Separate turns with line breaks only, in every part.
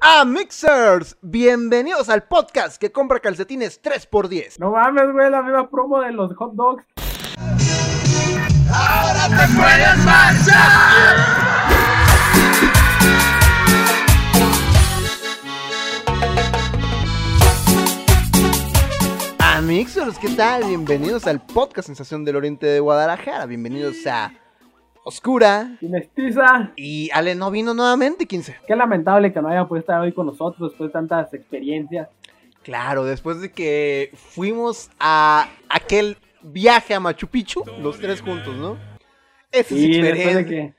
a Mixers. Bienvenidos al podcast que compra calcetines 3x10.
No mames, güey, la misma promo de los hot dogs.
¡Ahora te puedes marchar!
A Mixers, ¿qué tal? Bienvenidos al podcast Sensación del Oriente de Guadalajara. Bienvenidos a Oscura.
Y mestiza.
Y Ale no vino nuevamente, 15.
Qué lamentable que no haya podido estar hoy con nosotros después de tantas experiencias.
Claro, después de que fuimos a aquel viaje a Machu Picchu, los tres juntos, ¿no? Esa es
Y después
experiencia.
de que,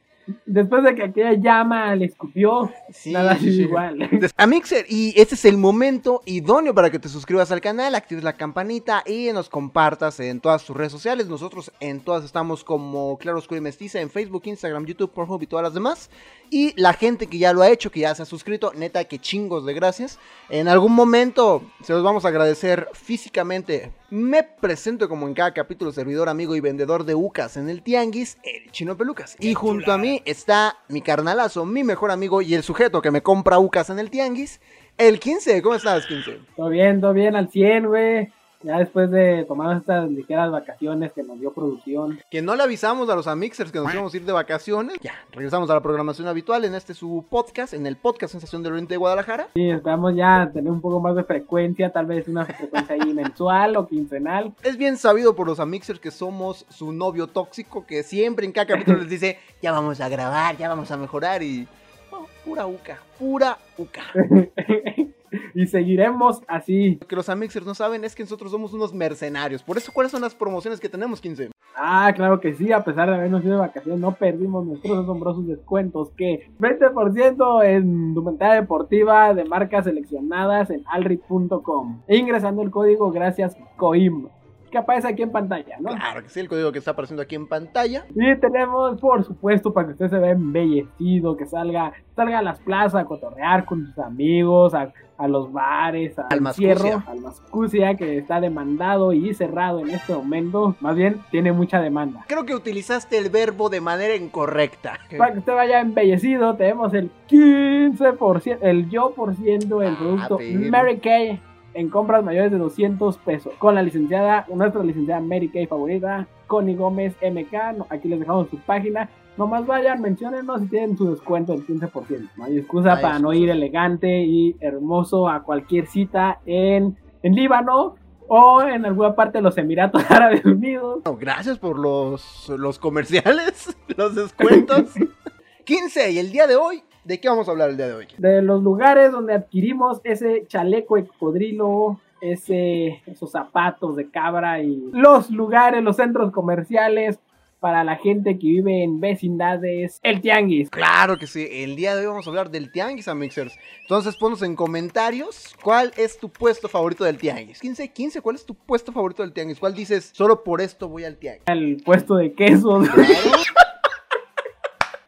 después de que aquella llama le escupió,
Sí,
nada
sí,
es
sí.
igual.
A Mixer, y este es el momento idóneo para que te suscribas al canal, actives la campanita y nos compartas en todas tus redes sociales. Nosotros en todas estamos como Claro Oscuro y Mestiza en Facebook, Instagram, YouTube, Pornhub y todas las demás. Y la gente que ya lo ha hecho, que ya se ha suscrito, neta que chingos de gracias. En algún momento se los vamos a agradecer físicamente. Me presento como en cada capítulo servidor, amigo y vendedor de UCAS en el Tianguis, el Chino Pelucas. Y junto a mí está mi carnalazo, mi mejor amigo y el sujeto que me compra UCAS en el Tianguis, el 15. ¿Cómo estás, 15?
Todo bien, todo bien, al 100, güey. Ya después de tomar estas ligeras vacaciones que nos dio producción.
Que no le avisamos a los Amixers que nos íbamos a ir de vacaciones. Ya, regresamos a la programación habitual en este su podcast, en el podcast Sensación del Oriente de Guadalajara.
Sí, esperamos ya tener un poco más de frecuencia, tal vez una frecuencia ahí mensual o quincenal.
Es bien sabido por los Amixers que somos su novio tóxico que siempre en cada capítulo les dice, ya vamos a grabar, ya vamos a mejorar y... oh, pura uca, pura uca.
y seguiremos así.
Lo que los Amixers no saben es que nosotros somos unos mercenarios. Por eso, ¿cuáles son las promociones que tenemos, 15?
Ah, claro que sí, a pesar de habernos ido de vacaciones, no perdimos nuestros asombrosos descuentos que 20% en indumentaria deportiva de marcas seleccionadas en alrit.com. E ingresando el código gracias COIM, que aparece aquí en pantalla, ¿no?
Claro que sí, el código que está apareciendo aquí en pantalla.
Y tenemos, por supuesto, para que usted se vea embellecido, que salga, salga a las plazas a cotorrear con sus amigos, a, a los bares, al cierro, al Mascucia, que está demandado y cerrado en este momento. Más bien, tiene mucha demanda.
Creo que utilizaste el verbo de manera incorrecta.
Para que usted vaya embellecido, tenemos el 15%, el yo por ciento del
Ah,
producto. Mary Kay en compras mayores de 200 pesos. Con la licenciada, nuestra licenciada Mary Kay favorita, Connie Gómez MK. No, Aquí les dejamos su página. Nomás vayan, menciónenos si tienen su descuento del 15%. No hay excusa
No hay
para no ir elegante y hermoso a cualquier cita en, en Líbano o en alguna parte de los Emiratos Árabes Unidos.
Bueno, gracias por los, los comerciales, los descuentos. 15, y el día de hoy, ¿de qué vamos a hablar el día de hoy?
de los lugares donde adquirimos ese chaleco de cocodrilo, ese, esos zapatos de cabra y los lugares, los centros comerciales para la gente que vive en vecindades, el tianguis.
Claro que sí, el día de hoy vamos a hablar del Tianguis Amixers. Entonces ponnos en comentarios cuál es tu puesto favorito del Tianguis. 15, 15, ¿cuál es tu puesto favorito del Tianguis? ¿Cuál dices, solo por esto voy al Tianguis?
El puesto de quesos.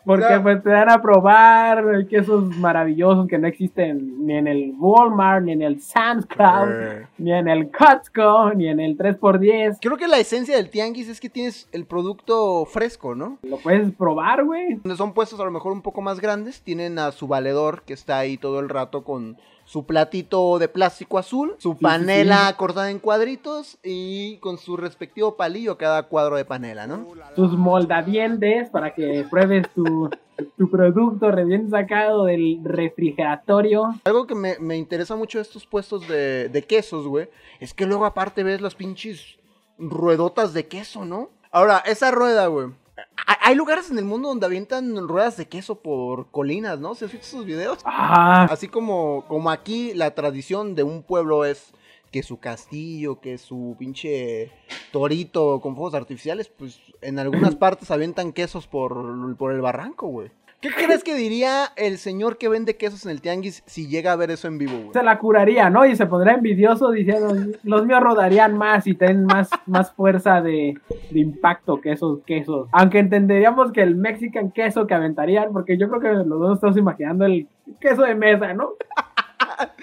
porque
Claro.
pues te dan a probar quesos maravillosos que no existen ni en el Walmart, ni en el Sam's Club,
Eh.
ni en el Costco, ni en el 3x10.
Creo que la esencia del Tianguis es que tienes el producto fresco, ¿no?
Lo puedes probar, güey.
Donde son puestos a lo mejor un poco más grandes, tienen a su valedor que está ahí todo el rato con su platito de plástico azul, su
sí,
panela cortada en cuadritos y con su respectivo palillo cada cuadro de panela, ¿no?
tus moldadientes para que pruebes tu, tu producto recién sacado del refrigeratorio.
Algo que me, me interesa mucho de estos puestos de, de quesos, güey, es que luego aparte ves las pinches ruedotas de queso, ¿no? Ahora, esa rueda, güey. Ha- Hay lugares en el mundo donde avientan ruedas de queso por colinas, ¿no? ¿Se has visto esos videos?
Ah,
Así como, como aquí la tradición de un pueblo es que su castillo, que su pinche torito con fuegos artificiales, pues en algunas partes avientan quesos por, por el barranco, güey. ¿Qué crees que diría el señor que vende quesos en el tianguis si llega a ver eso en vivo,
se la curaría, ¿no? Y se pondrá envidioso diciendo, los míos rodarían más y tienen más, más fuerza de, de impacto que esos quesos. Aunque entenderíamos que el Mexican queso que aventarían, porque yo creo que los dos estamos imaginando el queso de mesa, ¿no?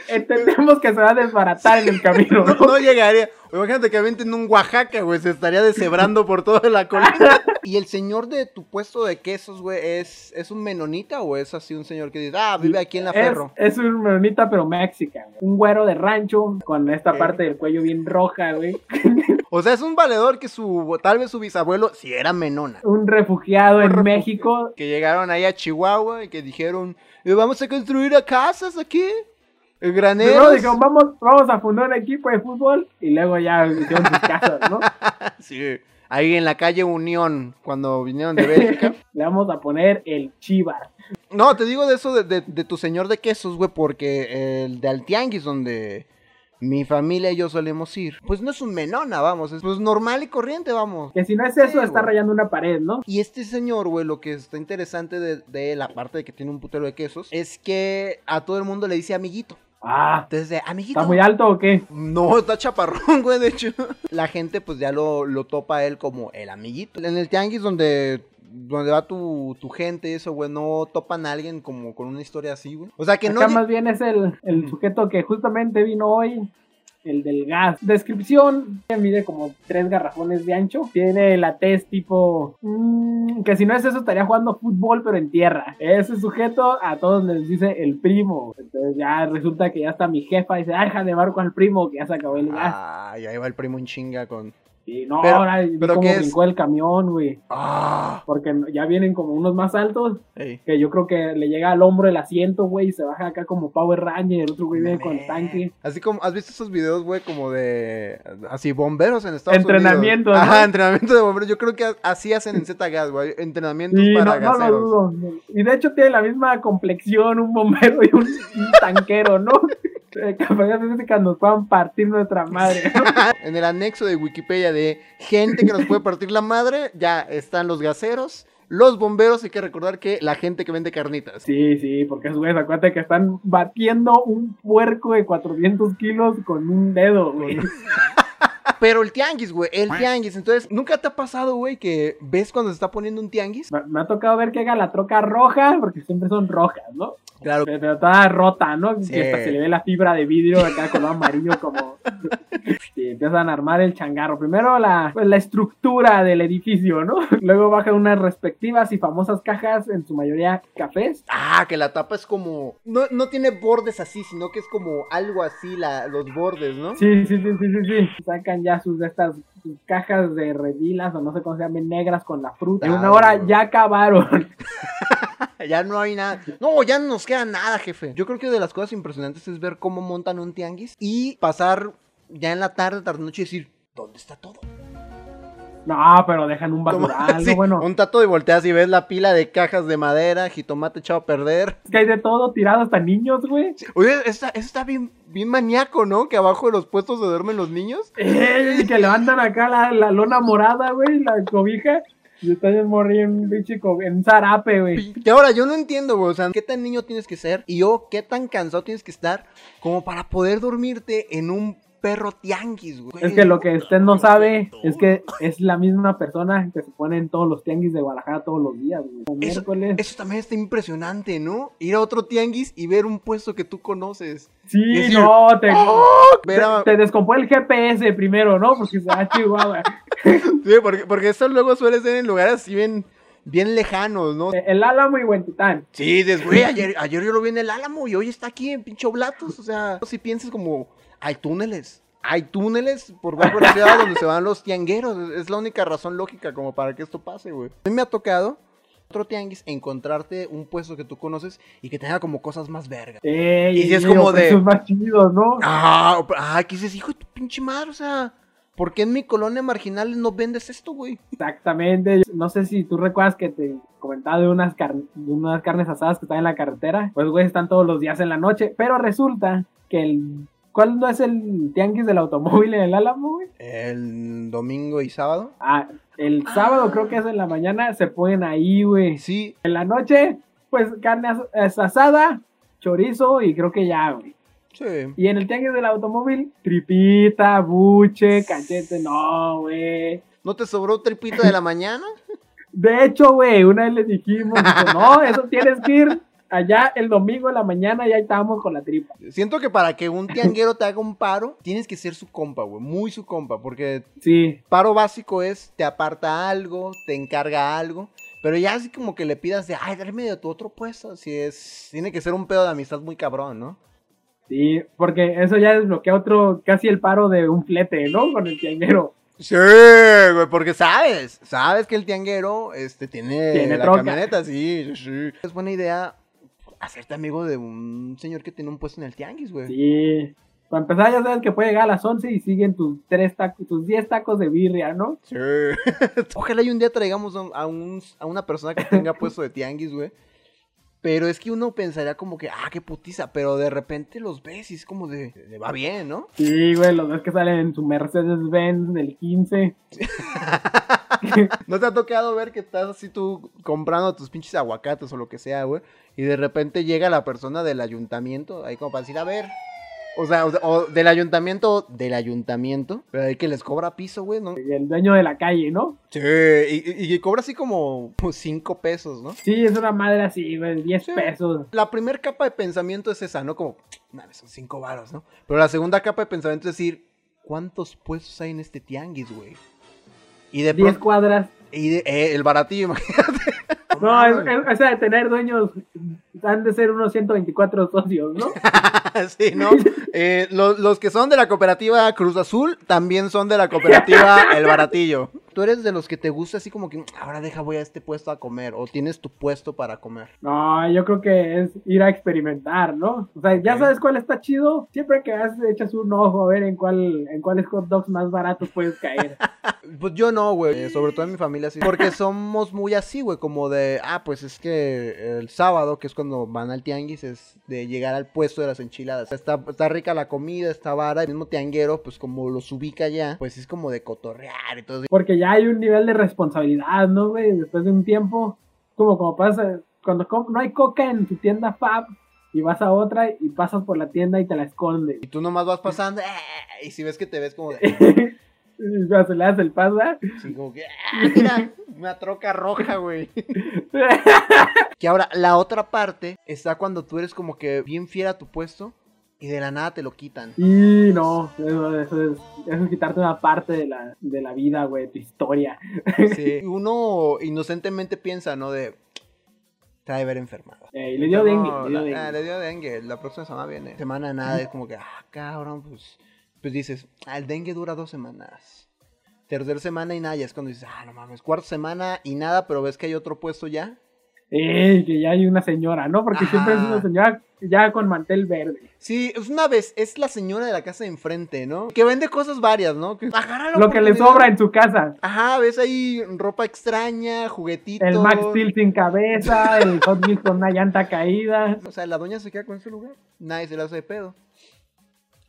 Entendemos que se va a desbaratar en el camino.
No, no llegaría. Imagínate que aventen un Oaxaca, güey. Se estaría deshebrando por toda la colina. ¿Y el señor de tu puesto de quesos, güey, es, es un menonita o es así un señor que dice, ah, vive aquí en la
Es,
ferro?
es un menonita, pero mexican. Un güero de rancho con esta parte del cuello bien roja, güey.
O sea, es un valedor que su, tal vez su bisabuelo, si era menona.
Un refugiado
Un
en
refugiado.
México.
Que llegaron ahí a Chihuahua y que dijeron, "Eh, vamos a construir a casas aquí.
Primero
Graneros.
dijeron, vamos, vamos a fundar un equipo de fútbol y luego ya hicieron sus casas, ¿no?
Sí, ahí en la calle Unión, cuando vinieron de Bélgica.
Le vamos a poner el Chivas.
No, te digo de eso de, de- de tu señor de quesos, güey, porque el de Altianguis, donde mi familia y yo solemos ir, pues no es un menona, vamos, es pues normal y corriente, vamos.
Que si no es eso,
Sí,
está
güey.
rayando una pared, ¿no?
Y este señor, güey, lo que está interesante de, de la parte de que tiene un putero de quesos, es que a todo el mundo le dice amiguito.
Ah,
Entonces, de, amiguito.
¿está muy alto o qué?
No, está chaparrón, güey, de hecho. La gente pues ya lo, lo topa a él como el amiguito. En el tianguis donde, donde va tu, tu gente eso, güey, no topan a alguien como con una historia así, güey. O sea, que no...
Acá
lle-
más bien es el, el sujeto que justamente vino hoy, el del gas. Descripción, mide como tres garrafones de ancho. Tiene la tez tipo... mm, que si no es eso estaría jugando fútbol pero en tierra. Ese sujeto a todos les dice el primo. Entonces ya resulta que ya está mi jefa y dice, ah, déjale marco al primo que ya se acabó el gas.
Ay, ahí va el primo en chinga con...
Y no,
pero-
ahora
pero
brincó el camión, güey.
Ah,
Porque ya vienen como unos más altos.
ey.
Que yo creo que le llega al hombro el asiento, güey, y se baja acá como Power Ranger. El otro güey viene con el tanque.
Así como, ¿has visto esos videos, güey, como de, así, bomberos en Estados
Entrenamiento,
Unidos?
¿no?
Ajá, entrenamiento de bomberos. Yo creo que así hacen en Z-Gas, güey, entrenamientos
Sí,
para
no, no
gaseros.
dudo. Y de hecho tiene la misma complexión un bombero y un, un tanquero, ¿no? Eh, Capaz de que nos puedan partir nuestra madre. ¿no?
En el anexo de Wikipedia de gente que nos puede partir la madre, ya están los gaseros, los bomberos, hay que recordar que la gente que vende carnitas.
Sí, sí, porque esos güeyes, acuérdate que están batiendo un puerco de 400 kilos con un dedo, güey.
Pero el tianguis, güey, el tianguis. Entonces, ¿nunca te ha pasado, güey, que ves cuando se está poniendo un tianguis?
Me, me ha tocado ver que haga la troca roja, porque siempre son rojas, ¿no?
Claro.
Pero, pero toda rota, ¿no?
Sí.
Que hasta se le ve la fibra de vidrio acá color amarillo como... y empiezan a armar el changarro. Primero la, pues, la estructura del edificio, ¿no? Luego bajan unas respectivas y famosas cajas, en su mayoría cafés.
Ah, que la tapa es como... No, no tiene bordes así, sino que es como algo así, la, los bordes, ¿no?
Sí, sí, sí, sí, sí, sí. Sacan ya sus de estas sus cajas de redilas o no sé cómo se llaman, negras con la fruta. En una hora ya acabaron.
Ya no hay nada. No, ya no nos queda nada, jefe. Yo creo que de las cosas impresionantes es ver cómo montan un tianguis y pasar ya en la tarde, tarde noche y decir, ¿dónde está todo?
No, pero dejan un basural,
sí,
bueno.
Un tato y volteas y ves la pila de cajas de madera, jitomate echado a perder.
Es que hay de todo tirado hasta niños, güey.
Oye, eso está, bien, bien maníaco, ¿no? Que abajo de los puestos se duermen los niños.
Eh, que levantan acá la, la lona morada, güey, la cobija. Y están en morir en un en un zarape, güey.
Y ahora yo no entiendo, güey. O sea, ¿qué tan niño tienes que ser? Y yo, ¿qué tan cansado tienes que estar como para poder dormirte en un perro tianguis, güey?
Es que lo que usted no sabe es que es la misma persona que se pone en todos los tianguis de Guadalajara todos los días, güey.
Eso,
miércoles.
eso también está impresionante, ¿no? Ir a otro tianguis y ver un puesto que tú conoces.
Sí,
decir,
no, te, descompone el GPS primero, ¿no? Porque se va a Chihuahua.
Sí, porque, porque eso luego suele ser en lugares así bien, bien lejanos, ¿no?
El Álamo y Huentitán.
Sí, güey, ayer, ayer yo lo vi en el Álamo y hoy está aquí en pinche Oblatos. O sea, si piensas como, hay túneles. Hay túneles por bajo la ciudad donde se van los tiangueros. Es- la única razón lógica como para que esto pase, güey. A mí me ha tocado otro tianguis encontrarte un puesto que tú conoces y que tenga como cosas más vergas.
Ey,
Y si es como de-
más chidos, ¿no?
Ah, ah, que dices, hijo de tu pinche madre, o sea, ¿por qué en mi colonia marginal no vendes esto, güey?
Exactamente. No sé si tú recuerdas que te comentaba de unas, car- de unas carnes asadas que están en la carretera. Pues, güey, están todos los días en la noche. Pero resulta que el. ¿Cuál no es el tianguis del automóvil en el Álamo, güey?
El domingo y sábado.
Ah, el sábado creo que es en la mañana, se ponen ahí, güey.
Sí,
En la noche, pues carne as- asada, chorizo y creo que ya, güey.
sí.
Y en el tianguis del automóvil, tripita, buche, cachete, no, güey.
¿No te sobró tripito de la mañana?
De hecho, güey, una vez le dijimos, no, eso tienes que ir allá el domingo en la mañana ya estábamos con la tripa.
Siento que para que un tianguero te haga un paro, tienes que ser su compa, güey. Muy su compa. Porque
Sí.
paro básico es te aparta algo, te encarga algo. Pero ya así como que le pidas de, ay, dame de tu otro puesto. Si es. Tiene que ser un pedo de amistad muy cabrón, ¿no?
Sí, porque eso ya desbloquea otro, casi el paro de un flete, ¿no? Con el tianguero.
Sí, güey, porque sabes, sabes que el tianguero este, tiene,
Tiene
la
troca.
camioneta, sí, sí, sí. Es buena idea hacerte amigo de un señor que tiene un puesto en el tianguis, güey.
Sí. Para empezar, ya sabes que puede llegar a las 11 y siguen tus tres tacos, tus 10 tacos de birria, ¿no?
Sí. Ojalá y un día traigamos a, un- a un- a una persona que tenga puesto de tianguis, güey. Pero es que uno pensaría como que, ah, qué putiza, pero de repente los ves y es como de, de va bien, ¿no?
Sí, güey, los dos que salen en su Mercedes-Benz del 15.
¿No te ha tocado ver que estás así tú comprando tus pinches aguacates o lo que sea, güey? Y de repente llega la persona del ayuntamiento, ahí como para decir, a ver. O sea, o, o del ayuntamiento, del ayuntamiento, pero ahí que les cobra piso, güey, ¿no?
Y el dueño de la calle, ¿no?
Sí, y, y- y cobra así como pues, cinco pesos, ¿no?
Sí, es una madre así, güey, 10
Sí.
pesos.
La primera capa de pensamiento es esa, ¿no? Como, mames, son cinco varos, ¿no? Pero la segunda capa de pensamiento es decir, ¿cuántos puestos hay en este tianguis, güey? Y de
10
pronto,
cuadras.
Y de- eh, el baratillo, imagínate.
No, es, es- o sea, de tener dueños, han de ser unos 124 socios, ¿no?
sí, ¿no? Eh, lo- los que son de la cooperativa Cruz Azul también son de la cooperativa El Baratillo. Tú eres de los que te gusta así como que, ahora deja, voy a este puesto a comer, o tienes tu puesto para comer.
No, yo creo que es ir a experimentar, ¿no? O sea, ya sabes cuál está chido. Siempre que vas, echas un ojo a ver en cuál, en cuáles hot dogs más baratos puedes caer.
Pues yo no, güey, sobre todo en mi familia sí. Porque somos muy así, güey, como de, ah, pues es que el sábado, que es cuando van al tianguis, es de llegar al puesto de las enchiladas. Está, está rica la comida, está vara, el mismo tianguero, pues como los ubica ya, pues es como de cotorrear y todo.
Porque ya hay un nivel de responsabilidad, ¿no, güey? Después de un tiempo, como como pasa, cuando no hay coca en tu tienda Fab y vas a otra y pasas por la tienda y te la escondes.
Y tú nomás vas pasando, "Eh", y si ves que te ves como de,
se le das el pasa.
así como que, "Ah, mira, una troca roja, güey. Que ahora, la otra parte está cuando tú eres como que bien fiel a tu puesto y de la nada te lo quitan.
Y no, eso, eso es, eso es quitarte una parte de la, de la vida, güey, tu historia.
Sí. Uno inocentemente piensa, ¿no? De. Te haber enfermado.
Eh, y le dio dengue. Le dio
la-
dengue.
ah, le dio dengue. La próxima semana viene. Semana nada. Es como que, ah, cabrón, pues. Pues dices, ah, el dengue dura dos semanas. Tercera semana y nada. Ya es cuando dices, ah, no mames. Cuarta semana y nada, pero ves que hay otro puesto ya.
Eh, que ya hay una señora, ¿no? Porque siempre es una señora ya con mantel verde.
Sí, es una vez, es la señora de la casa de enfrente, ¿no? Que vende cosas varias, ¿no? Que la
Lo que le sobra en su casa.
Ajá, ves ahí ropa extraña, juguetitos.
El Max Steel sin cabeza, el Hot Wheels con una llanta caída.
O sea, la doña se queda con ese lugar. Nadie se le hace de pedo.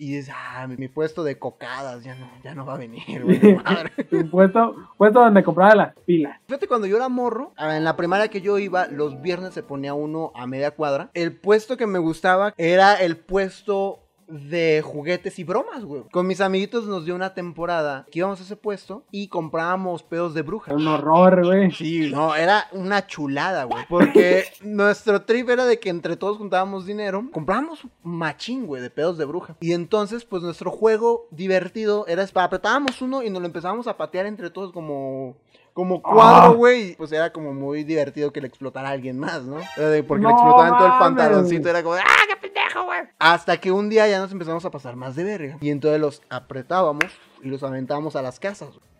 Y dices, ah, mi, puesto de cocadas ya no, ya no va a venir, güey.
puesto, puesto donde compraba las pilas.
Fíjate, cuando yo era morro, ah, en la primaria que yo iba, los viernes se ponía uno a media cuadra. El puesto que me gustaba era el puesto de juguetes y bromas, güey. Con mis amiguitos nos dio una temporada que íbamos a ese puesto y comprábamos pedos de bruja.
Un horror, güey.
Sí, no, era una chulada, güey. Porque nuestro trip era de que entre todos juntábamos dinero, comprábamos machín, güey, de pedos de bruja. Y entonces, pues nuestro juego divertido era, apretábamos uno y nos lo empezábamos a patear entre todos como... Como cuadro,
Ah.
güey. Pues era como muy divertido que le explotara a alguien más, ¿no? Porque le explotaban todo el pantaloncito. Era como, de, ¡ah, qué pendejo, güey! Hasta que un día ya nos empezamos a pasar más de verga. Y entonces los apretábamos y los aventábamos a las casas. güey.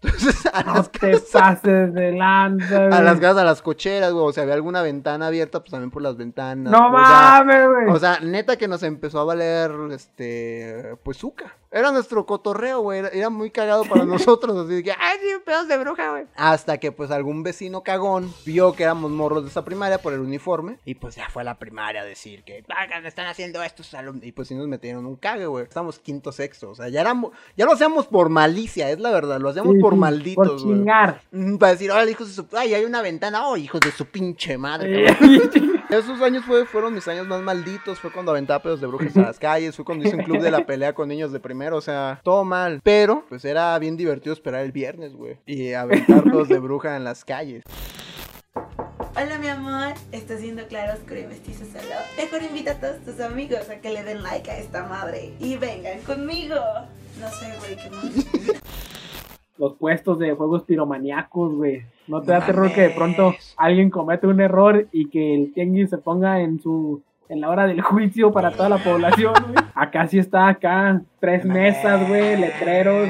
Entonces, a
No
las
te
casas.
pases de lanza,
A las casas, a las cocheras, güey. O sea, había alguna ventana abierta, pues también por las ventanas.
No
o
mames, güey.
o sea, neta que nos empezó a valer, este, pues, zuca. Era nuestro cotorreo, güey. Era, era muy cagado para nosotros. Así que, ay, sí, pedos de bruja, güey. Hasta que, pues, algún vecino cagón vio que éramos morros de esa primaria por el uniforme. Y, pues, ya fue a la primaria a decir que, "Vagan, están haciendo estos alumnos. Y, pues, sí nos metieron un cague, güey. Estamos quinto, sexto. O sea, ya éramos, ya lo hacíamos por malicia, es la verdad. Lo hacíamos
Sí,
por
sí,
malditos,
Por
güey.
chingar.
Mm, Para decir, ahora hijos de su... Ay, hay una ventana. Oh, hijos de su pinche madre. Esos años fue, fueron mis años más malditos. Fue cuando aventaba pedos de brujas a las calles. Fue cuando hice un club de la pelea con niños de primero. O sea, todo mal. Pero, pues era bien divertido esperar el viernes, güey. Y aventar pedos de bruja en las calles.
Hola mi amor, estás viendo Claro Oscuro y Mestizo Solo. Mejor invita a todos tus amigos a que le den like a esta madre y vengan conmigo. No sé, güey, qué más.
Los puestos de juegos piromaníacos, güey. No te da terror que de pronto alguien comete un error y que el tianguis se ponga en su en la hora del juicio para toda la población, güey. Acá sí está acá tres mesas, güey, letreros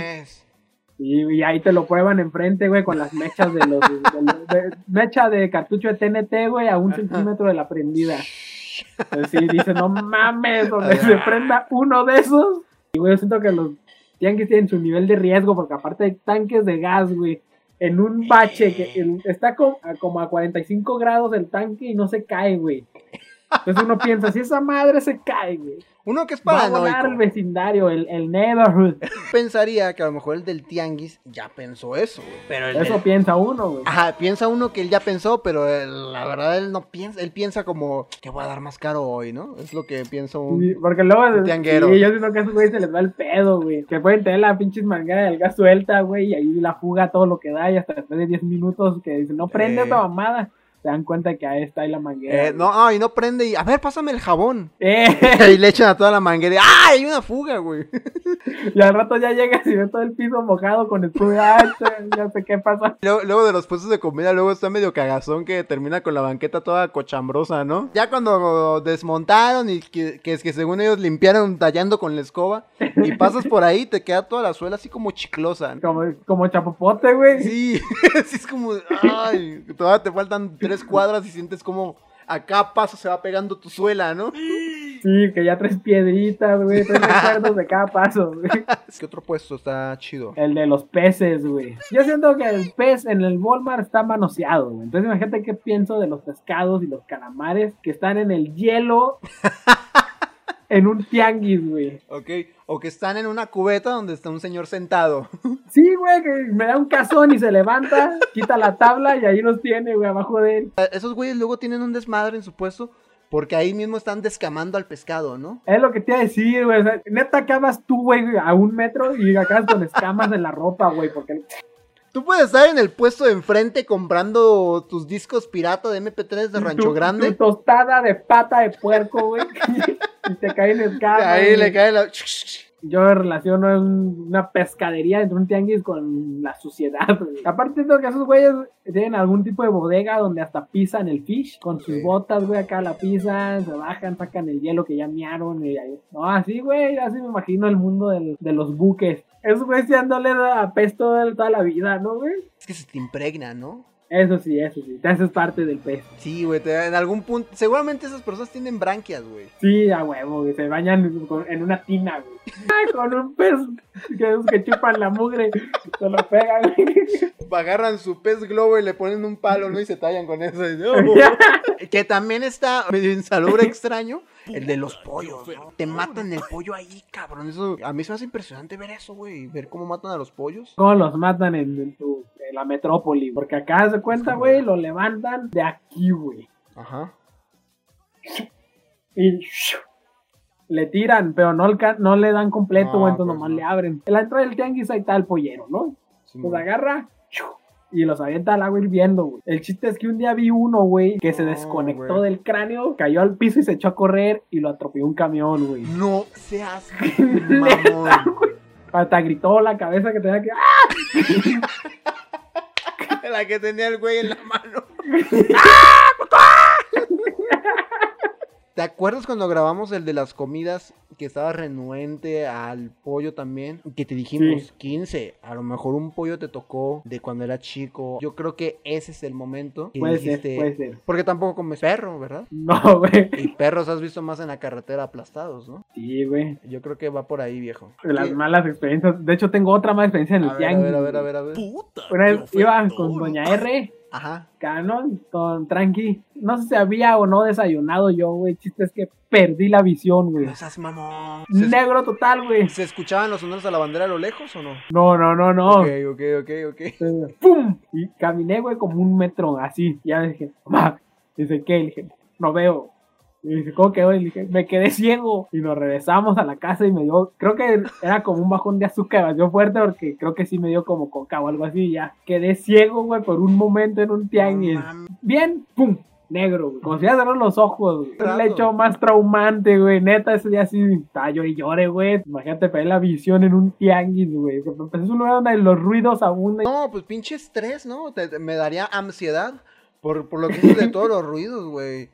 y, y ahí te lo prueban enfrente, güey, con las mechas de los de, los- de- mecha de cartucho de TNT, güey, a un centímetro de la prendida. Entonces sí, dice, no mames, donde se prenda uno de esos. Y güey, yo siento que los tianguis tienen su nivel de riesgo, porque aparte hay tanques de gas, güey, en un bache que en- está co- a como a 45 grados el tanque y no se cae, güey. Entonces uno piensa, si esa madre se cae, güey,
Uno que es
va a volar el
paranoico
vecindario, el, el neighborhood.
pensaría que a lo mejor el del tianguis ya pensó eso, güey. Pero el
Eso
del-
piensa uno, güey.
Ajá, piensa uno que él ya pensó, pero él- la verdad él no piensa, él piensa como que voy a dar más caro hoy, ¿no? Es lo que piensa un...
Sí, porque luego,
un tianguero.
sí, yo siento que a esos güeyes se les va el pedo, güey. Que pueden tener la pinches manguera del gas suelta, güey, y ahí la fuga todo lo que da, y hasta después de 10 minutos que dicen, no prende
Eh.
esta mamada, se dan cuenta que ahí está ahí la manguera.
Eh, no, ay, no prende y... A ver, pásame el jabón.
Eh,
y le echan a toda la manguera. y, ¡Ay, hay una fuga, güey!
y al rato ya llegas y ves todo el piso mojado con ah, che, ya sé qué pasa.
Luego, luego de los puestos de comida, luego está medio cagazón que termina con la banqueta toda cochambrosa, ¿no? Ya cuando desmontaron y que, que es que según ellos limpiaron tallando con la escoba y pasas por ahí, te queda toda la suela así como chiclosa.
Como, como chapopote, güey.
Sí, sí es como, ay, todavía te faltan tres cuadras y sientes como a cada paso se va pegando tu suela, ¿no?
Sí, que ya tres piedritas, güey, tres recuerdos de cada paso, güey.
¿Qué otro puesto está chido?
El de los peces, güey. Yo siento que el pez en el Walmart está manoseado, güey. Entonces imagínate qué pienso de los pescados y los calamares que están en el hielo en un tianguis, güey.
Ok, o que están en una cubeta donde está un señor sentado.
Sí, güey, que me da un cazón y se levanta, quita la tabla y ahí los tiene, güey, abajo de él.
Esos güeyes luego tienen un desmadre en su puesto porque ahí mismo están descamando al pescado, ¿no?
Es lo que te iba a decir, güey. O sea, neta acabas tú, güey, a un metro y acabas con escamas en la ropa, güey, porque
Tú puedes estar en el puesto de enfrente comprando tus discos pirata de MP3 de Rancho
tu,
Grande.
tu tostada de pata de puerco, güey, y te caen escamas.
Ahí le cae la...
Yo relaciono un- una pescadería entre un tianguis con la suciedad. güey. Aparte siento que esos güeyes tienen algún tipo de bodega donde hasta pisan el fish con sus botas, güey, acá la pisan, se bajan, sacan el hielo que ya miaron y ahí. No, así, güey, así me imagino el mundo del- de los buques. Esos güeyes dándole a pesto toda la vida, ¿no, güey?
Es que se te impregna, ¿no?
Eso sí, eso sí, te haces parte del pez.
Sí, güey, te- en algún punto... Seguramente esas personas tienen branquias, güey.
Sí, a huevo, que se bañan con- en una tina, güey. Con un pez que, que chupan la mugre, se lo pegan, güey.
Agarran su pez globo y le ponen un palo, ¿no? Y se tallan con eso. y- que también está medio insalubre extraño. El de los pollos, ¿no? Te matan el pollo ahí, cabrón. Eso, a mí se me hace impresionante ver eso, güey. Ver cómo matan a los pollos.
cómo los matan en, en tu- en la metrópoli. Porque acá se cuenta, güey, lo levantan de aquí, güey.
Ajá.
Y le tiran, pero no, no le dan completo, entonces
pues
nomás
no.
le abren. En la entrada del tianguis ahí está el pollero, ¿no?
Sí,
Los
güey.
agarra y los avienta al agua hirviendo, güey. El chiste es que un día vi uno, güey, que se desconectó del cráneo, cayó al piso y se echó a correr y lo atropelló un camión, güey.
No seas mamón.
Hasta gritó la cabeza que tenía que. ¡Ah!
La que tenía el güey en la mano. ¿Te acuerdas cuando grabamos el de las comidas que estaba renuente al pollo también? Que te dijimos
Sí.
15. A lo mejor un pollo te tocó de cuando era chico. Yo creo que ese es el momento que
Puede ser, puede ser.
Porque tampoco comes perro, ¿verdad?
No, güey.
Y perros has visto más en la carretera aplastados, ¿no?
Sí, güey.
Yo creo que va por ahí, viejo.
Las malas experiencias. De hecho, tengo otra mala experiencia en el
A ver, a
tianguis.
ver, a ver, a ver, a ver.
Una vez iba con Doña R,
Ajá.
canon, con Tranqui. No sé si había o no desayunado yo, güey. Chiste es que perdí la visión, güey.
No seas mamón. ¿Se, es-
Negro total, güey.
¿Se escuchaban los sonidos a la bandera a lo lejos o no?
No, no, no, no.
Ok, ok, ok, ok.
Entonces, ¡Pum! Y caminé, güey, como un metro así. Y ya dije, mamá, dice, ¿qué? Le dije, no veo. Y dice, ¿cómo quedó? Y dije, me quedé ciego. Y nos regresamos a la casa y me dio, creo que era como un bajón de azúcar, dio fuerte porque creo que sí me dio como coca o algo así. Y ya quedé ciego, güey, por un momento en un tianguis. Bien, pum, negro, güey. Como si ya cerraron los ojos, güey.
Claro.
El hecho más traumante, güey. Neta, ese día sí estaba yo y lloré, güey. Imagínate perder la visión en un tianguis, güey. Empecé es un lugar donde los ruidos abundan.
No, pues pinche estrés, ¿no? Te- te- me daría ansiedad por, por lo que dices de todos los ruidos, güey.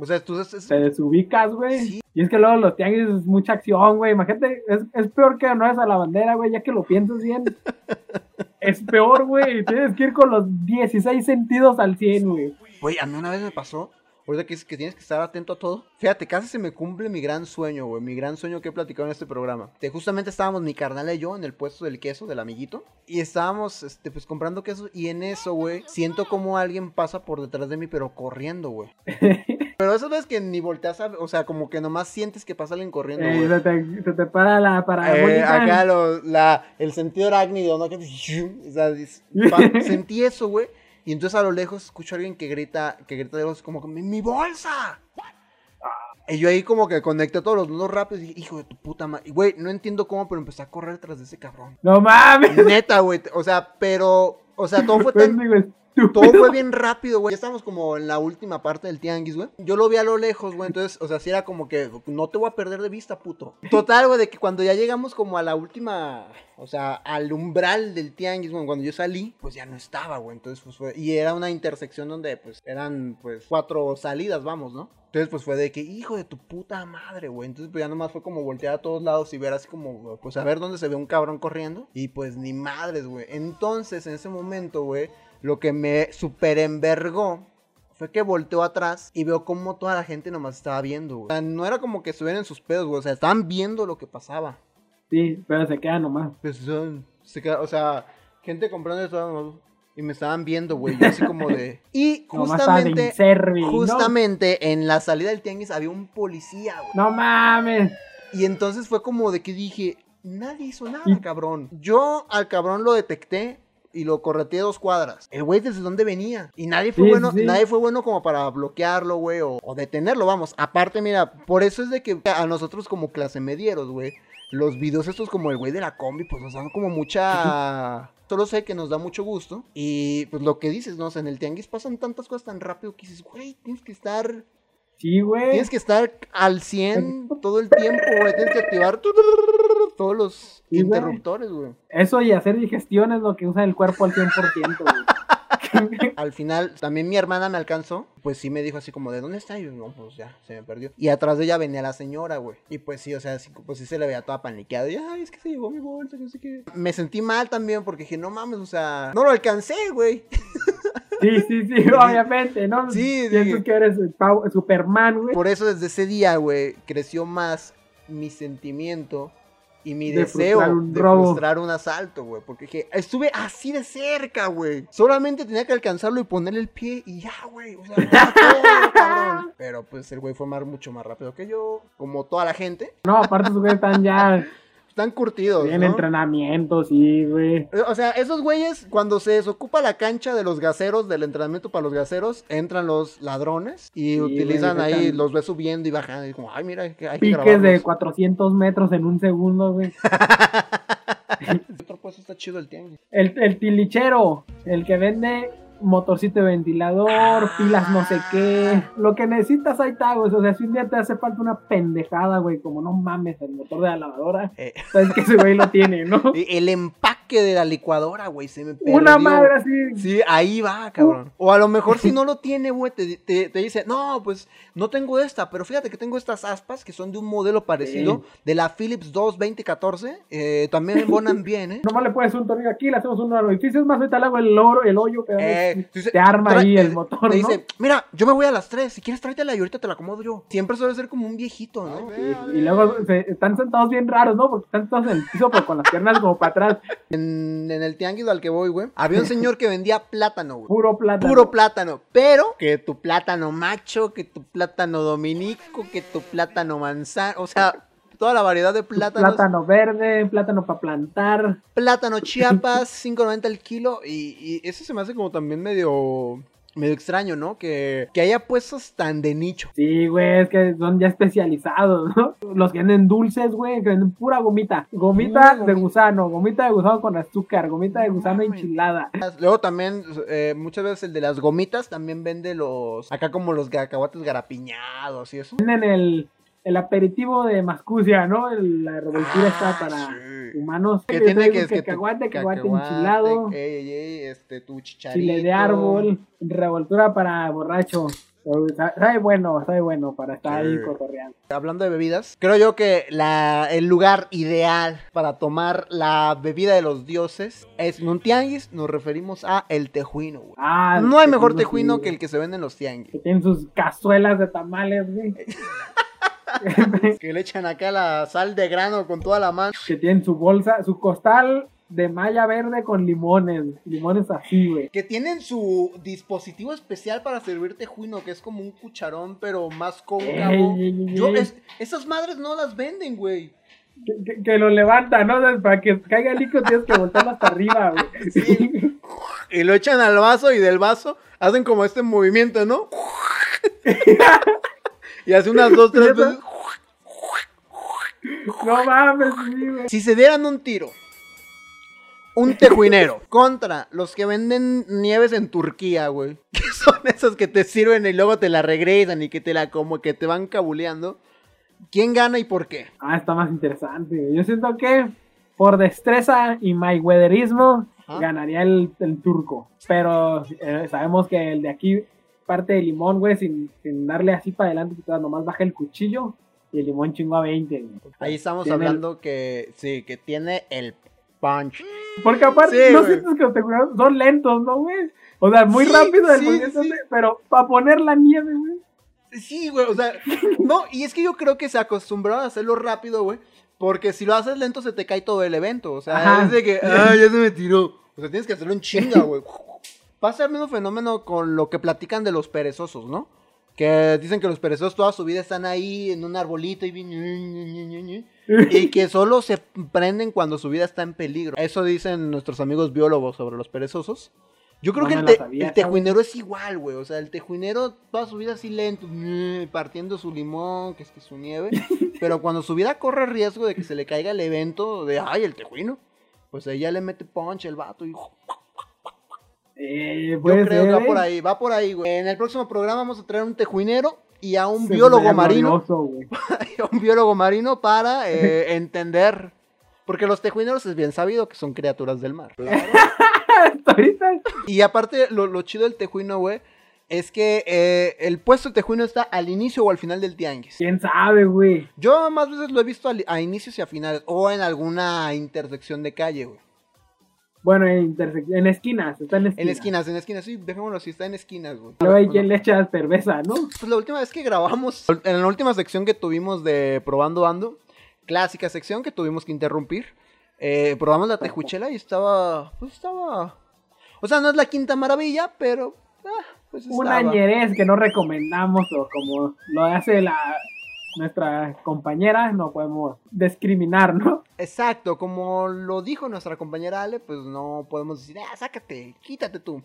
O sea, tú es- es-
Te desubicas, güey.
Sí.
Y es que luego los tianguis es mucha acción, güey. Imagínate, es, es peor que no es a la bandera, güey, ya que lo piensas bien. es peor, güey. Tienes que ir con los 16 sentidos al 100, güey.
Güey, a mí una vez me pasó. Ahorita que dices que tienes que estar atento a todo. Fíjate, casi se me cumple mi gran sueño, güey. Mi gran sueño que he platicado en este programa. Que justamente estábamos mi carnal y yo en el puesto del queso del amiguito. Y estábamos, este, pues comprando queso. Y en eso, güey, siento como alguien pasa por detrás de mí, pero corriendo, güey. Pero esas veces que ni volteas a O sea, como que nomás sientes que pasa alguien corriendo,
Eh, se, te, se te para la
Eh,
parabólica.
acá lo- la, el sentido arácnido, ¿no? Que, o sea, pa- sentí eso, güey. Y entonces a lo lejos escucho a alguien que grita, que grita de como, ¡mi, mi bolsa! Y yo ahí como que conecté todos los nudos rápidos y dije, hijo de tu puta madre. Güey, no entiendo cómo, pero empecé a correr tras de ese cabrón.
No mames.
Neta, güey. O sea, pero, o sea, todo fue tan,
Pendejo estúpido.
todo fue bien rápido, güey. Ya estamos como en la última parte del tianguis, güey. Yo lo vi a lo lejos, güey. Entonces, o sea, sí era como que no te voy a perder de vista, puto. Total, güey, de que cuando ya llegamos como a la última, o sea, al umbral del tianguis, güey, cuando yo salí, pues ya no estaba, güey. Entonces, pues fue. Y era una intersección donde, pues, eran, pues, cuatro salidas, vamos, ¿no? Entonces, pues fue de que, hijo de tu puta madre, güey. Entonces, pues ya nomás fue como voltear a todos lados y ver así como, pues a ver dónde se ve un cabrón corriendo. Y pues ni madres, güey. Entonces, en ese momento, güey, lo que me super envergó fue que volteó atrás y veo como toda la gente nomás estaba viendo, güey. O sea, no era como que estuvieran en sus pedos, güey. O sea, estaban viendo lo que pasaba.
Sí, pero se queda nomás.
Pues, se queda- o sea, gente comprando eso y me estaban viendo, güey. Yo así como de. Y justamente.
inservi, ¿no?
Justamente en la salida del tianguis había un policía, güey.
No mames.
Y entonces fue como de que dije, nadie hizo nada, cabrón. Yo al cabrón lo detecté y lo correteé dos cuadras. El güey desde dónde venía. Y nadie fue
Sí,
bueno,
sí.
nadie fue bueno como para bloquearlo, güey, o, o detenerlo, vamos. Aparte, mira, por eso es de que a nosotros como clase medieros, güey, los videos estos como el güey de la combi, pues nos dan como mucha... Solo sé que nos da mucho gusto. Y pues lo que dices, ¿no? O sea, en el tianguis pasan tantas cosas tan rápido que dices, güey, tienes que estar
Sí, güey.
Tienes que estar al 100 todo el tiempo, güey. Tienes que activar todos los
Sí,
interruptores, güey.
Eso y hacer digestión es lo que usa el cuerpo al 100%, güey.
Al final, también mi hermana me alcanzó. Pues sí me dijo así como, ¿de dónde está? Y yo, no, pues ya, se me perdió. Y atrás de ella venía la señora, güey. Y pues sí, o sea, sí, pues sí se le veía toda paniqueada. Y, ay, es que se llevó mi bolsa, no sé qué. Me sentí mal también porque dije, no mames, o sea, no lo alcancé, güey.
Sí, sí, sí, obviamente, ¿no?
Sí, dije-
que eres Superman, güey.
Por eso desde ese día, güey, creció más mi sentimiento y mi
De
deseo
frustrar un
de
robo.
frustrar un asalto, güey. Porque dije, estuve así de cerca, güey. Solamente tenía que alcanzarlo y ponerle el pie y ya, güey. O sea, era todo, cabrón. Pero pues el güey fue más, mucho más rápido que yo, como toda la gente.
No, aparte esos güeyes están ya
Están curtidos,
en
¿no?
entrenamiento, sí, güey.
O sea, esos güeyes, cuando se desocupa la cancha de los gaseros, del entrenamiento para los gaseros, entran los ladrones y
Sí,
utilizan
güey,
ahí, los ves subiendo y bajando. Y como, ay, mira, hay que
Piques
grabarlos".
de 400 metros en un segundo, güey.
Otro pues está chido el tianguis.
El, el tilichero, el que vende motorcito de ventilador, pilas no sé qué. Lo que necesitas ahí está, güey. O sea, si un día te hace falta una pendejada, güey, como no mames el motor de la lavadora,
Eh.
sabes que ese güey lo tiene, ¿no?
Y El empaque de la licuadora, güey, se me perdió.
Una madre así.
Sí, ahí va, cabrón. O a lo mejor si no lo tiene, güey, te, te- te dice, no, pues no tengo esta, pero fíjate que tengo estas aspas que son de un modelo parecido, de la Philips 2 2014. eh, también embonan bien, ¿eh?
Nomás le puedes un tornillo aquí, le hacemos un orificio. Es más, ahorita le hago el, oro, el hoyo, pero Te arma ahí el
eh,
motor,
te
¿no?
dice, mira, yo me voy a las 3, si quieres tráetela y ahorita te la acomodo yo. Siempre suele ser como un viejito, ¿no?
Y, y luego se- están sentados bien raros, ¿no? Porque están sentados en el piso, pero con las piernas como para atrás.
En, en el tianguis al que voy, güey, había un señor que vendía plátano, güey.
Puro plata.
Puro plátano, pero que tu plátano macho, que tu plátano dominico, que tu plátano manzana, o sea, toda la variedad de plátanos.
Plátano verde, plátano para plantar.
Plátano chiapas, 5.90 el kilo, y, y eso se me hace como también medio medio extraño, ¿no? Que, que haya puestos tan de nicho.
Sí, güey, es que son ya especializados, ¿no? Los que venden dulces, güey, que venden pura gomita. Gomita de gusano, gomita de gusano con azúcar, gomita de gusano enchilada.
Luego también, eh, muchas veces el de las gomitas también vende los, acá como los cacahuates garapiñados y eso.
Venden el, el aperitivo de mascucia, ¿no? El- la revoltura
Ah,
está para
sí.
humanos.
Que tiene que,
es
es que
cacahuate, cacahuate
cacahuate,
enchilado,
ey, ey, ey, este, tu chicharito.
chile de árbol, revoltura para borracho. Sa- Sabe bueno, sabe bueno para estar ahí cotorreando.
Hablando de bebidas, creo yo que la, el lugar ideal para tomar la bebida de los dioses es en un tianguis, nos referimos a el tejuino, güey.
Ah,
No hay mejor
tejuino,
tejuino
sí,
que el que se vende en los tianguis.
que tienen sus cazuelas de tamales, güey.
Que le echan acá la sal de grano con toda la mano.
que tienen su bolsa, su costal de malla verde con limones, limones así, güey.
Que tienen su dispositivo especial para servir tejuino, que es como un cucharón, pero más cóncavo.
Ey, ey, ey,
Yo,
ey.
es- esas madres no las venden, güey.
Que, que- que lo levanta, ¿no? Para que caiga el líquido tienes que voltearlo hasta arriba, güey.
Sí. Y lo echan al vaso y del vaso hacen como este movimiento, ¿no? y hace unas dos, tres veces.
No mames, güey.
Si se dieran un tiro, un tejuinero contra los que venden nieves en Turquía, güey, que son esos que te sirven y luego te la regresan y que te la como que te van cabuleando, ¿quién gana y por qué?
Ah, está más interesante, güey. Yo siento que por destreza y mayweatherismo
Ajá.
ganaría el, el turco. Pero eh, sabemos que el de aquí parte de limón, güey, sin, sin darle así para adelante, nomás baja el cuchillo y el limón chingo a 20, güey.
Ahí estamos
Tiene el-
hablando que sí, que tiene el punch.
Porque aparte,
Sí,
no
güey.
sientes que los tejuineros son lentos, ¿no, güey? O sea, muy
Sí,
rápido
sí.
pero para poner la nieve, güey.
Sí, güey, o sea, no, y es que yo creo que se acostumbraron a hacerlo rápido, güey, porque si lo haces lento se te cae todo el evento, o sea,
Ajá.
es de que, ah, ya se me tiró, o sea, tienes que hacerlo en chinga, güey. Pasa el mismo fenómeno con lo que platican de los perezosos, ¿no? Que dicen que los perezosos toda su vida están ahí en un arbolito y, y que solo se prenden cuando su vida está en peligro. Eso dicen nuestros amigos biólogos sobre los perezosos. Yo creo
No
que el, te-
sabía,
el tejuinero es igual, güey. O sea, el tejuinero toda su vida así lento, partiendo su limón, que es que su nieve. pero cuando su vida corre riesgo de que se le caiga el evento de, ay, el tejuino, pues ella le mete punch el vato y...
Eh,
Yo creo que va por ahí, va por ahí, güey. En el próximo programa vamos a traer un tejuinero y a un
Se
biólogo marino.
güey.
un biólogo marino para eh, entender. Porque los tejuineros es bien sabido que son criaturas del mar.
Ahorita.
Y aparte, lo, lo chido del tejuino, güey, es que eh, el puesto de tejuino está al inicio o al final del tianguis.
¿Quién sabe, güey?
Yo más veces lo he visto al- a inicios y a finales, o en alguna intersección de calle, güey.
Bueno, en, en esquinas, está en esquinas.
En esquinas, en esquinas, sí, dejémoslo así, está en esquinas, güey.
Luego hay quien le echa cerveza, ¿no?
Pues la última vez que grabamos, en la última sección que tuvimos de Probando Ando, clásica sección que tuvimos que interrumpir, eh, probamos la tejuchela y estaba, pues estaba, o sea, no es la quinta maravilla, pero, ah, pues
Una
estaba.
ñerez que no recomendamos o como lo hace la nuestra compañera, no podemos discriminar, ¿no?
Exacto, como lo dijo nuestra compañera Ale, pues no podemos decir, ah, sácate, quítate tú.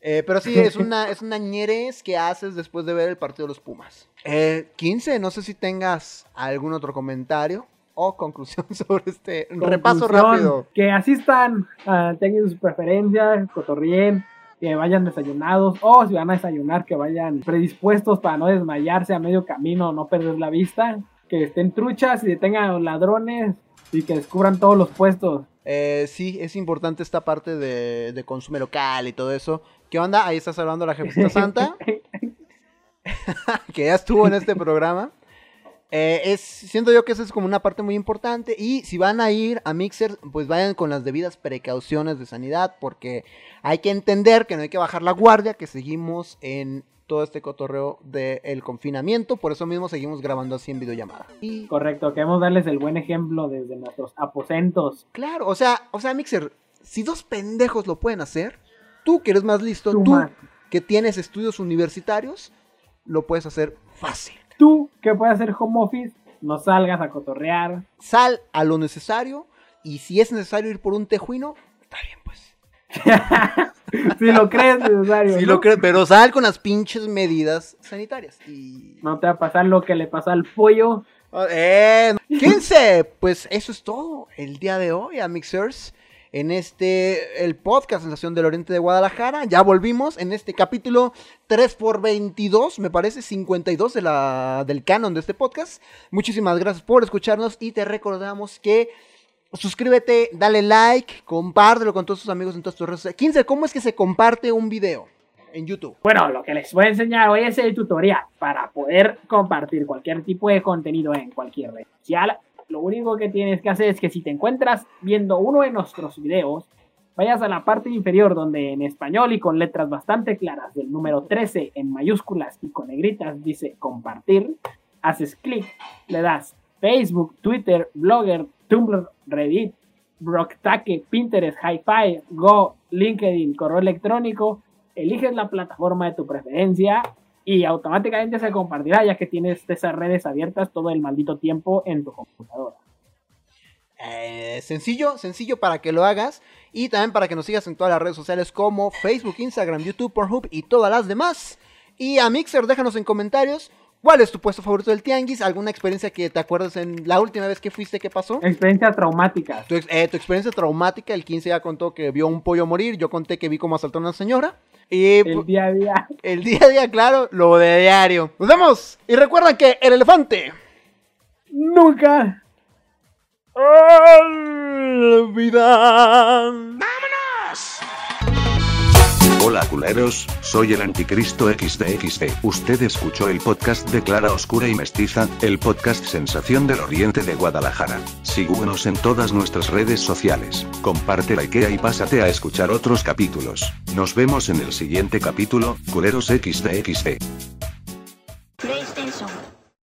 Eh, pero sí, es una, es una ñerez que haces después de ver el partido de los Pumas. Eh, 15, no sé si tengas algún otro comentario o conclusión sobre este repaso rápido.
Que asistan, uh, tengan sus preferencias, cotorrien, que vayan desayunados, o si van a desayunar, que vayan predispuestos para no desmayarse a medio camino, no perder la vista, que estén truchas y detengan ladrones y que descubran todos los puestos.
Eh, sí, es importante esta parte de, de consumo local y todo eso. ¿Qué onda? Ahí está saludando la jefita santa. que ya estuvo en este programa. Eh, es, siento yo que esa es como una parte muy importante. Y si van a ir a Mixer, pues vayan con las debidas precauciones de sanidad. Porque hay que entender que no hay que bajar la guardia, que seguimos en todo este cotorreo del confinamiento. Por eso mismo seguimos grabando así en videollamada. Y
Correcto, queremos darles el buen ejemplo desde nuestros aposentos.
claro, o sea, o sea, Mixer, si dos pendejos lo pueden hacer, tú que eres más listo,
Tú
tú
más.
que tienes estudios universitarios, lo puedes hacer fácil.
Tú que puedes hacer home office, no salgas a cotorrear.
Sal a lo necesario y si es necesario ir por un tejuino, está bien pues.
si lo crees necesario.
Si
¿no?
lo crees, pero sal con las pinches medidas sanitarias. Y...
No te va a pasar lo que le pasó al pollo.
Eh, quédense, pues eso es todo el día de hoy a Mixers. En este, el podcast Sensación del Oriente de Guadalajara. Ya volvimos en este capítulo 3x22, me parece, 52 de la, del canon de este podcast. Muchísimas gracias por escucharnos y te recordamos que suscríbete, dale like, compártelo con todos tus amigos en todas tus redes sociales. 15, ¿cómo es que se comparte un video en YouTube?
Bueno, lo que les voy a enseñar hoy es el tutorial para poder compartir cualquier tipo de contenido en cualquier red social. Lo único que tienes que hacer es que si te encuentras viendo uno de nuestros videos, vayas a la parte inferior donde en español y con letras bastante claras del número 13 en mayúsculas y con negritas dice compartir, haces clic, le das Facebook, Twitter, Blogger, Tumblr, Reddit, Brocktaque, Pinterest, Hi-Fi, Go, LinkedIn, correo electrónico, eliges la plataforma de tu preferencia y automáticamente se compartirá ya que tienes esas redes abiertas todo el maldito tiempo en tu computadora.
Eh, sencillo, sencillo para que lo hagas y también para que nos sigas en todas las redes sociales como Facebook, Instagram, YouTube, Pornhub y todas las demás. Y a Mixer, déjanos en comentarios cuál es tu puesto favorito del Tianguis, alguna experiencia que te acuerdas en la última vez que fuiste, qué pasó.
Experiencias traumáticas.
Tu, ex- eh, tu experiencia traumática, el 15 ya contó que vio un pollo morir, yo conté que vi cómo asaltó a una señora. Y
El día a día.
el día a día, claro, lo de diario. Nos vemos y recuerda que el elefante
Nunca.
olvida.
Hola culeros, soy el anticristo XDXD. Usted escuchó el podcast de Clara Oscura y Mestiza, el podcast Sensación del Oriente de Guadalajara. Síguenos en todas nuestras redes sociales, comparte la IKEA y pásate a escuchar otros capítulos. Nos vemos en el siguiente capítulo, culeros XDXD.